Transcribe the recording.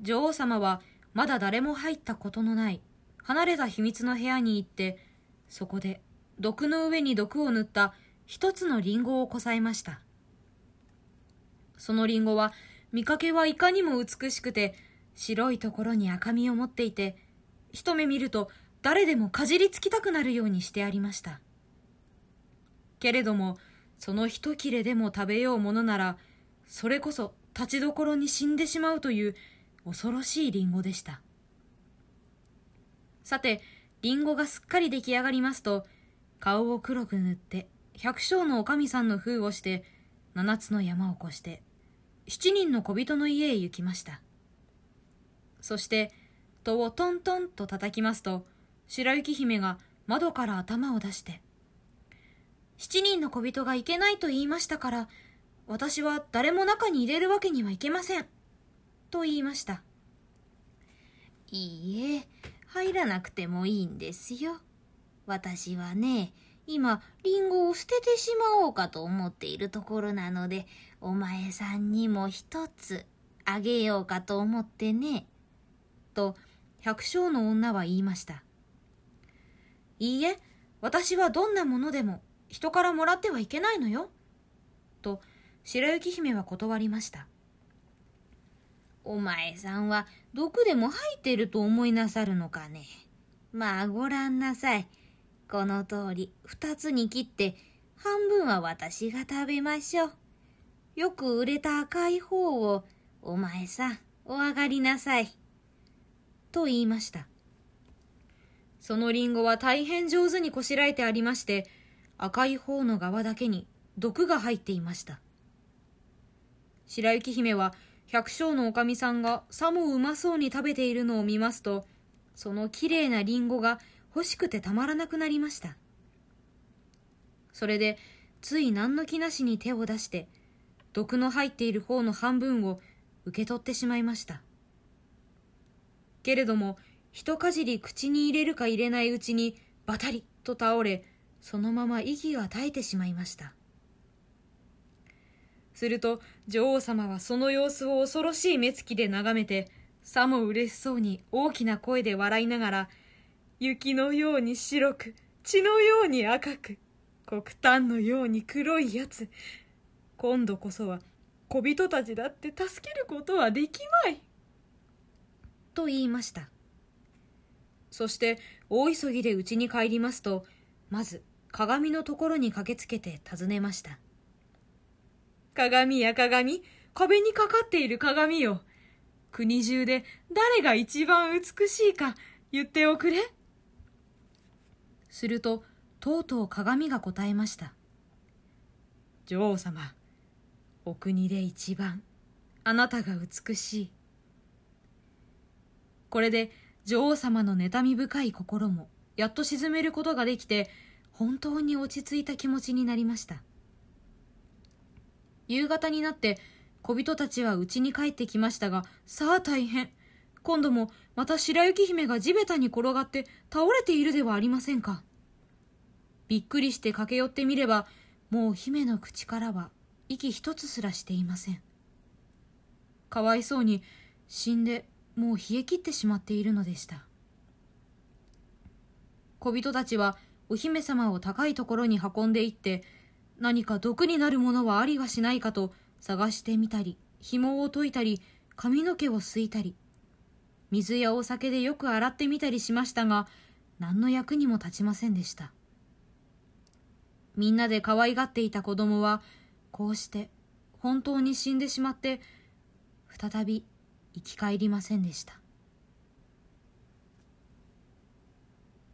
女王様はまだ誰も入ったことのない。離れた秘密の部屋に行ってそこで毒の上に毒を塗った一つのリンゴをこさえました。そのリンゴは見かけはいかにも美しくて白いところに赤みを持っていて一目見ると誰でもかじりつきたくなるようにしてありました。けれどもその一切れでも食べようものならそれこそ立ちどころに死んでしまうという恐ろしいリンゴでした。さてリンゴがすっかり出来上がりますと顔を黒く塗って百姓のおかみさんの封をして七つの山を越して七人の小人の家へ行きました。そして戸をトントンと叩きますと白雪姫が窓から頭を出して七人の小人がいけないと言いましたから私は誰も中に入れるわけにはいけません。と言いました。いいえ入らなくてもいいんですよ。私はね今リンゴを捨ててしまおうかと思っているところなのでお前さんにも一つあげようかと思ってね。と百姓の女は言いました。いいえ私はどんなものでも人からもらってはいけないのよ。と白雪姫は断りました。お前さんは毒でも入ってると思いなさるのかね。まあごらんなさい。この通り二つに切って半分は私が食べましょう。よく売れた赤い方をお前さんお上がりなさい。と言いました。そのリンゴは大変上手にこしらえてありまして赤い方の側だけに毒が入っていました。白雪姫は百姓のおかみさんがさもうまそうに食べているのを見ますとそのきれいなリンゴが欲しくてたまらなくなりました。それでつい何の気なしに手を出して毒の入っている方の半分を受け取ってしまいました。けれども一かじり口に入れるか入れないうちにバタリと倒れそのまま息が絶えてしまいました。すると女王様はその様子を恐ろしい目つきで眺めてさも嬉しそうに大きな声で笑いながら雪のように白く血のように赤く黒炭のように黒いやつ。今度こそは小人たちだって助けることはできまい。と言いました。そして大急ぎで家に帰りますとまず鏡のところに駆けつけて尋ねました。鏡や鏡、壁にかかっている鏡よ。国中で誰が一番美しいか言っておくれ。すると、とうとう鏡が答えました。女王様、お国で一番、あなたが美しい。これで女王様の妬み深い心もやっと沈めることができて、本当に落ち着いた気持ちになりました夕方になって小人たちは家に帰ってきましたがさあ大変。今度もまた白雪姫が地べたに転がって倒れているではありませんか。びっくりして駆け寄ってみればもう姫の口からは息一つすらしていません。かわいそうに死んでもう冷え切ってしまっているのでした。小人たちはお姫様を高いところに運んでいって何か毒になるものはありはしないかと探してみたり紐を解いたり髪の毛をすいたり。水やお酒でよく洗ってみたりしましたが何の役にも立ちませんでした。みんなで可愛がっていた子供はこうして本当に死んでしまって再び生き返りませんでした。